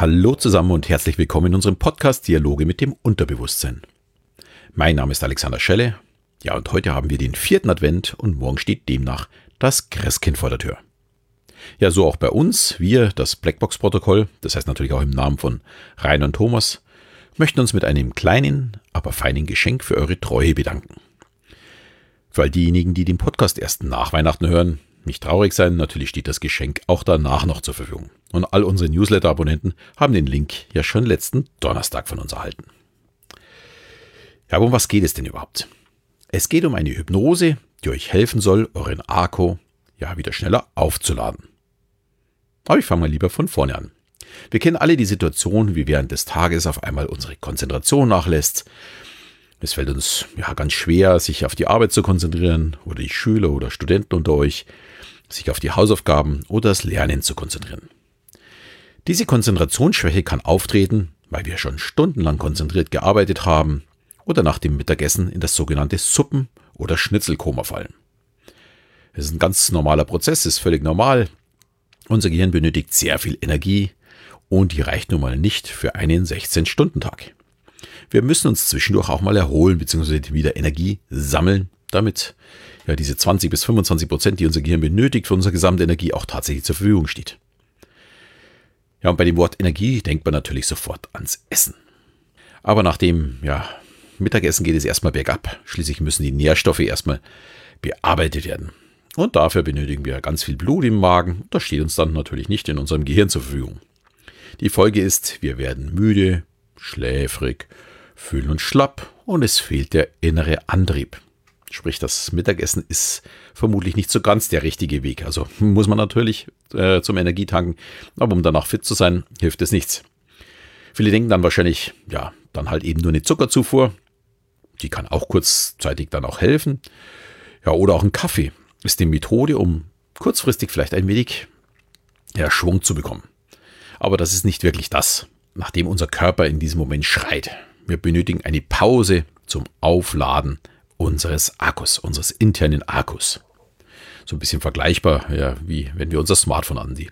Hallo zusammen und herzlich willkommen in unserem Podcast Dialoge mit dem Unterbewusstsein. Mein Name ist Alexander Schelle. Ja, und heute haben wir den vierten Advent und morgen steht demnach das Christkind vor der Tür. Ja, so auch bei uns. Wir, das Blackbox-Protokoll, das heißt natürlich auch im Namen von Rainer und Thomas, möchten uns mit einem kleinen, aber feinen Geschenk für eure Treue bedanken. Für all diejenigen, die den Podcast erst nach Weihnachten hören, nicht traurig sein, natürlich steht das Geschenk auch danach noch zur Verfügung. Und all unsere Newsletter-Abonnenten haben den Link ja schon letzten Donnerstag von uns erhalten. Ja, aber um was geht es denn überhaupt? Es geht um eine Hypnose, die euch helfen soll, euren Akku ja wieder schneller aufzuladen. Aber ich fange mal lieber von vorne an. Wir kennen alle die Situation, wie während des Tages auf einmal unsere Konzentration nachlässt, es fällt uns ja ganz schwer, sich auf die Arbeit zu konzentrieren oder die Schüler oder Studenten unter euch, sich auf die Hausaufgaben oder das Lernen zu konzentrieren. Diese Konzentrationsschwäche kann auftreten, weil wir schon stundenlang konzentriert gearbeitet haben oder nach dem Mittagessen in das sogenannte Suppen- oder Schnitzelkoma fallen. Es ist ein ganz normaler Prozess, ist völlig normal. Unser Gehirn benötigt sehr viel Energie und die reicht nun mal nicht für einen 16-Stunden-Tag. Wir müssen uns zwischendurch auch mal erholen bzw. wieder Energie sammeln, damit ja diese 20 bis 25 Prozent, die unser Gehirn benötigt für unsere gesamte Energie, auch tatsächlich zur Verfügung steht. Ja, und bei dem Wort Energie denkt man natürlich sofort ans Essen. Aber nach dem ja, Mittagessen geht es erstmal bergab. Schließlich müssen die Nährstoffe erstmal bearbeitet werden. Und dafür benötigen wir ganz viel Blut im Magen. Das steht uns dann natürlich nicht in unserem Gehirn zur Verfügung. Die Folge ist, wir werden müde, schläfrig, fühlen uns schlapp und es fehlt der innere Antrieb. Sprich, das Mittagessen ist vermutlich nicht so ganz der richtige Weg. Also muss man natürlich äh, zum Energietanken, aber um danach fit zu sein, hilft es nichts. Viele denken dann wahrscheinlich, ja, dann halt eben nur eine Zuckerzufuhr. Die kann auch kurzzeitig dann auch helfen. Ja, oder auch ein Kaffee ist die Methode, um kurzfristig vielleicht ein wenig ja, Schwung zu bekommen. Aber das ist nicht wirklich das, nachdem unser Körper in diesem Moment schreit. Wir benötigen eine Pause zum Aufladen unseres Akkus, unseres internen Akkus. So ein bisschen vergleichbar, ja, wie wenn wir unser Smartphone an die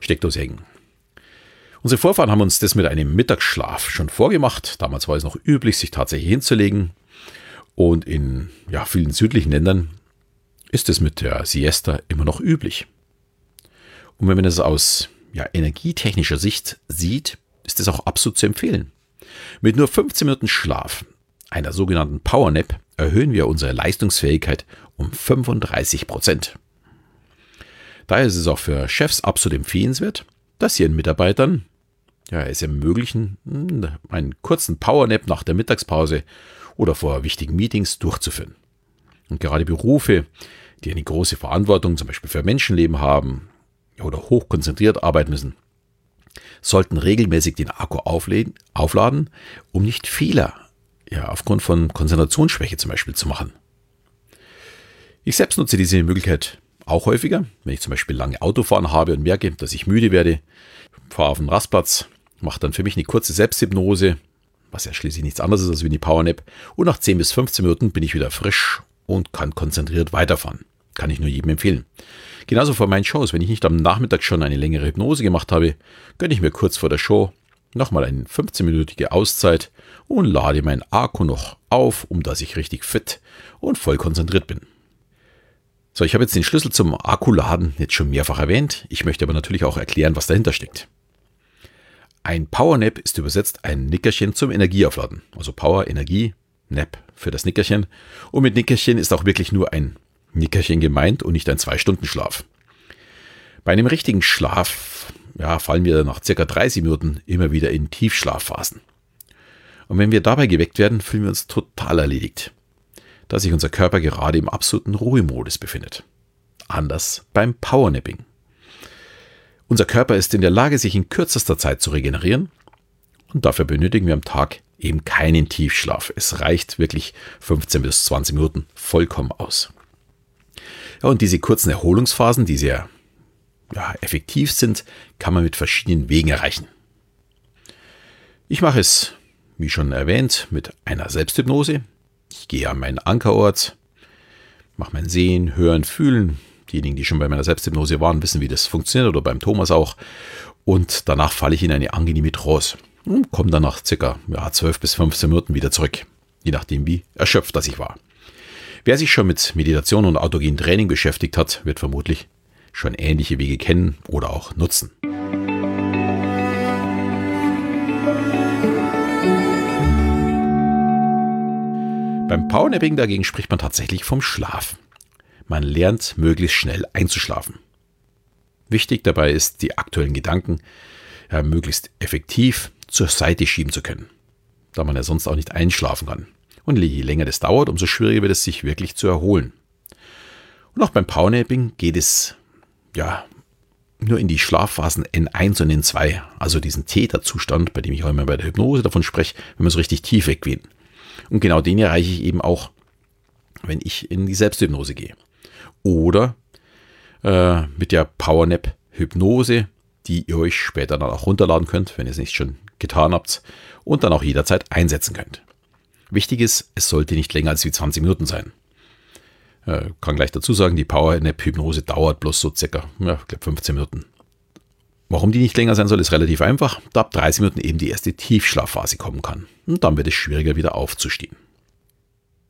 Steckdose hängen. Unsere Vorfahren haben uns das mit einem Mittagsschlaf schon vorgemacht. Damals war es noch üblich, sich tatsächlich hinzulegen. Und in ja, vielen südlichen Ländern ist es mit der Siesta immer noch üblich. Und wenn man es aus ja, energietechnischer Sicht sieht, ist es auch absolut zu empfehlen. Mit nur 15 Minuten Schlaf, einer sogenannten Power Nap, erhöhen wir unsere Leistungsfähigkeit um 35 Prozent. Daher ist es auch für Chefs absolut empfehlenswert, dass sie ihren Mitarbeitern ja, es ermöglichen, hm, einen kurzen Power Nap nach der Mittagspause oder vor wichtigen Meetings durchzuführen. Und gerade Berufe, die eine große Verantwortung zum Beispiel für Menschenleben haben oder hochkonzentriert arbeiten müssen, sollten regelmäßig den Akku aufladen, aufladen um nicht Fehler ja, aufgrund von Konzentrationsschwäche zum Beispiel zu machen. Ich selbst nutze diese Möglichkeit auch häufiger, wenn ich zum Beispiel lange Autofahren habe und merke, dass ich müde werde, fahre auf den Rastplatz, mache dann für mich eine kurze Selbsthypnose, was ja schließlich nichts anderes ist als wie eine Powernap, und nach 10 bis 15 Minuten bin ich wieder frisch und kann konzentriert weiterfahren. Kann ich nur jedem empfehlen. Genauso vor meinen Shows, wenn ich nicht am Nachmittag schon eine längere Hypnose gemacht habe, gönne ich mir kurz vor der Show nochmal eine 15-minütige Auszeit und lade meinen Akku noch auf, um dass ich richtig fit und voll konzentriert bin. So, ich habe jetzt den Schlüssel zum Akkuladen jetzt schon mehrfach erwähnt. Ich möchte aber natürlich auch erklären, was dahinter steckt. Ein Powernap ist übersetzt ein Nickerchen zum Energieaufladen. Also Power, Energie, Nap für das Nickerchen. Und mit Nickerchen ist auch wirklich nur ein Nickerchen gemeint und nicht ein Zwei-Stunden-Schlaf. Bei einem richtigen Schlaf ja, fallen wir nach circa 30 Minuten immer wieder in Tiefschlafphasen. Und wenn wir dabei geweckt werden, fühlen wir uns total erledigt, da sich unser Körper gerade im absoluten Ruhemodus befindet. Anders beim Powernapping. Unser Körper ist in der Lage, sich in kürzester Zeit zu regenerieren und dafür benötigen wir am Tag eben keinen Tiefschlaf. Es reicht wirklich 15 bis 20 Minuten vollkommen aus. Ja, und diese kurzen Erholungsphasen, die sehr ja, effektiv sind, kann man mit verschiedenen Wegen erreichen. Ich mache es, wie schon erwähnt, mit einer Selbsthypnose. Ich gehe an meinen Ankerort, mache mein Sehen, Hören, Fühlen Diejenigen, die schon bei meiner Selbsthypnose waren, wissen, wie das funktioniert oder beim Thomas auch. Und danach falle ich in eine angenehme Trance und komme dann nach circa ja, 12 bis 15 Minuten wieder zurück, je nachdem, wie erschöpft das ich war. Wer sich schon mit Meditation und autogenem Training beschäftigt hat, wird vermutlich schon ähnliche Wege kennen oder auch nutzen. Beim Powernapping dagegen spricht man tatsächlich vom Schlaf. Man lernt möglichst schnell einzuschlafen. Wichtig dabei ist, die aktuellen Gedanken ja, möglichst effektiv zur Seite schieben zu können, da man ja sonst auch nicht einschlafen kann. Und je länger das dauert, umso schwieriger wird es, sich wirklich zu erholen. Und auch beim Powernapping geht es ja nur in die Schlafphasen N1 und N2, also diesen Täterzustand, bei dem ich auch immer bei der Hypnose davon spreche, wenn man so richtig tief weggeht. Und genau den erreiche ich eben auch, wenn ich in die Selbsthypnose gehe. Oder äh, mit der Powernap Hypnose, die ihr euch später dann auch runterladen könnt, wenn ihr es nicht schon getan habt, und dann auch jederzeit einsetzen könnt. Wichtig ist, es sollte nicht länger als wie 20 Minuten sein. Äh, kann gleich dazu sagen, die Powernap Hypnose dauert bloß so circa ja, ich glaub 15 Minuten. Warum die nicht länger sein soll, ist relativ einfach, da ab 30 Minuten eben die erste Tiefschlafphase kommen kann. Und dann wird es schwieriger wieder aufzustehen.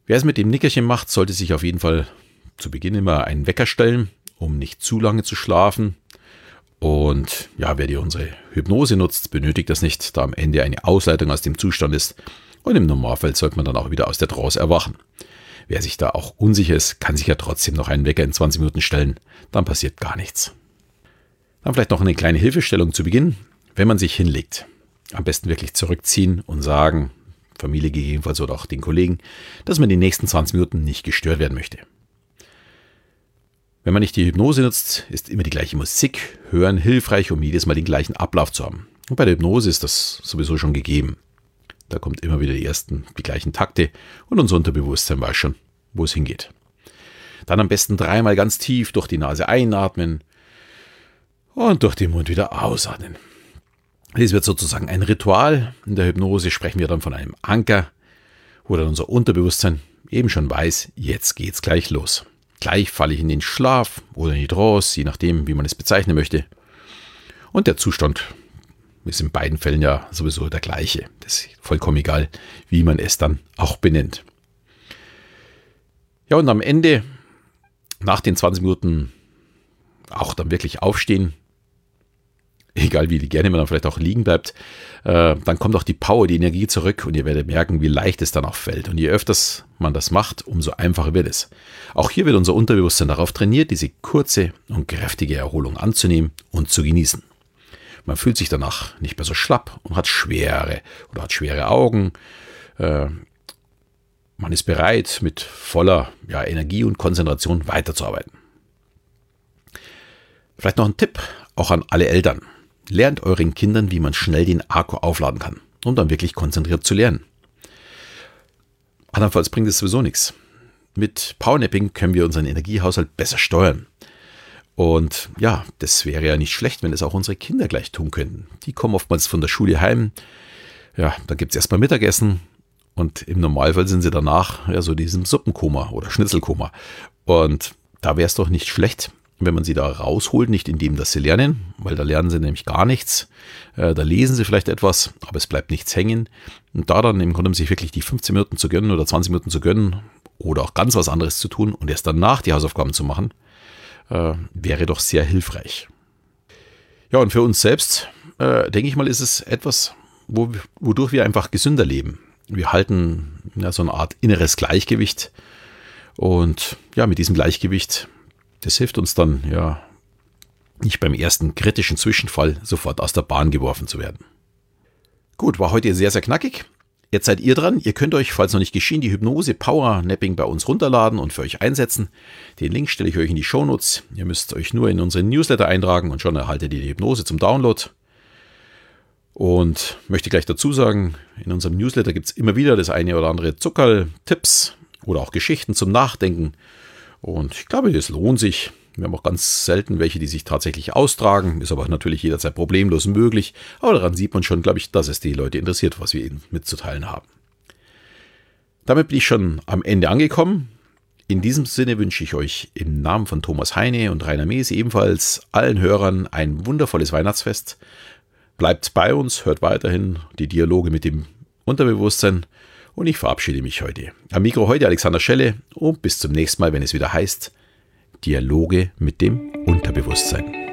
Wer es mit dem Nickerchen macht, sollte sich auf jeden Fall zu Beginn immer einen Wecker stellen, um nicht zu lange zu schlafen. Und ja, wer die unsere Hypnose nutzt, benötigt das nicht, da am Ende eine Ausleitung aus dem Zustand ist. Und im Normalfall sollte man dann auch wieder aus der Trance erwachen. Wer sich da auch unsicher ist, kann sich ja trotzdem noch einen Wecker in 20 Minuten stellen. Dann passiert gar nichts. Dann vielleicht noch eine kleine Hilfestellung zu Beginn. Wenn man sich hinlegt, am besten wirklich zurückziehen und sagen, Familie gegebenenfalls oder auch den Kollegen, dass man die nächsten 20 Minuten nicht gestört werden möchte. Wenn man nicht die Hypnose nutzt, ist immer die gleiche Musik hören hilfreich, um jedes Mal den gleichen Ablauf zu haben. Und bei der Hypnose ist das sowieso schon gegeben. Da kommt immer wieder die ersten, die gleichen Takte und unser Unterbewusstsein weiß schon, wo es hingeht. Dann am besten dreimal ganz tief durch die Nase einatmen, und durch den Mund wieder ausatmen. Dies wird sozusagen ein Ritual. In der Hypnose sprechen wir dann von einem Anker, wo dann unser Unterbewusstsein eben schon weiß, jetzt geht's gleich los. Gleich falle ich in den Schlaf oder in die Trance, je nachdem, wie man es bezeichnen möchte. Und der Zustand ist in beiden Fällen ja sowieso der gleiche. Das ist vollkommen egal, wie man es dann auch benennt. Ja, und am Ende, nach den 20 Minuten, auch dann wirklich aufstehen, egal wie gerne man dann vielleicht auch liegen bleibt, äh, dann kommt auch die Power, die Energie zurück und ihr werdet merken, wie leicht es dann auch fällt. Und je öfters man das macht, umso einfacher wird es. Auch hier wird unser Unterbewusstsein darauf trainiert, diese kurze und kräftige Erholung anzunehmen und zu genießen. Man fühlt sich danach nicht mehr so schlapp und hat schwere oder hat schwere Augen. Äh, man ist bereit, mit voller ja, Energie und Konzentration weiterzuarbeiten. Vielleicht noch ein Tipp, auch an alle Eltern. Lernt euren Kindern, wie man schnell den Akku aufladen kann, um dann wirklich konzentriert zu lernen. Andernfalls bringt es sowieso nichts. Mit Powernapping können wir unseren Energiehaushalt besser steuern. Und ja, das wäre ja nicht schlecht, wenn es auch unsere Kinder gleich tun könnten. Die kommen oftmals von der Schule heim. Ja, dann gibt es erstmal Mittagessen. Und im Normalfall sind sie danach ja so diesem Suppenkoma oder Schnitzelkoma. Und da wäre es doch nicht schlecht, wenn man sie da rausholt, nicht indem, dass sie lernen, weil da lernen sie nämlich gar nichts. Äh, da lesen sie vielleicht etwas, aber es bleibt nichts hängen. Und da dann im Grunde sich wirklich die 15 Minuten zu gönnen oder 20 Minuten zu gönnen oder auch ganz was anderes zu tun und erst danach die Hausaufgaben zu machen, äh, wäre doch sehr hilfreich. Ja, und für uns selbst, äh, denke ich mal, ist es etwas, wo, wodurch wir einfach gesünder leben. Wir halten ja, so eine Art inneres Gleichgewicht. Und ja, mit diesem Gleichgewicht das hilft uns dann, ja, nicht beim ersten kritischen Zwischenfall sofort aus der Bahn geworfen zu werden. Gut, war heute sehr, sehr knackig. Jetzt seid ihr dran. Ihr könnt euch, falls noch nicht geschehen, die Hypnose Power Napping bei uns runterladen und für euch einsetzen. Den Link stelle ich euch in die Shownotes. Ihr müsst euch nur in unseren Newsletter eintragen und schon erhaltet ihr die Hypnose zum Download. Und möchte gleich dazu sagen, in unserem Newsletter gibt es immer wieder das eine oder andere Zuckerl, Tipps oder auch Geschichten zum Nachdenken und ich glaube, es lohnt sich. Wir haben auch ganz selten welche, die sich tatsächlich austragen. Ist aber natürlich jederzeit problemlos möglich. Aber daran sieht man schon, glaube ich, dass es die Leute interessiert, was wir ihnen mitzuteilen haben. Damit bin ich schon am Ende angekommen. In diesem Sinne wünsche ich euch im Namen von Thomas Heine und Rainer Mees ebenfalls allen Hörern ein wundervolles Weihnachtsfest. Bleibt bei uns, hört weiterhin die Dialoge mit dem Unterbewusstsein und ich verabschiede mich heute. Am Mikro heute Alexander Schelle und bis zum nächsten Mal, wenn es wieder heißt Dialoge mit dem Unterbewusstsein.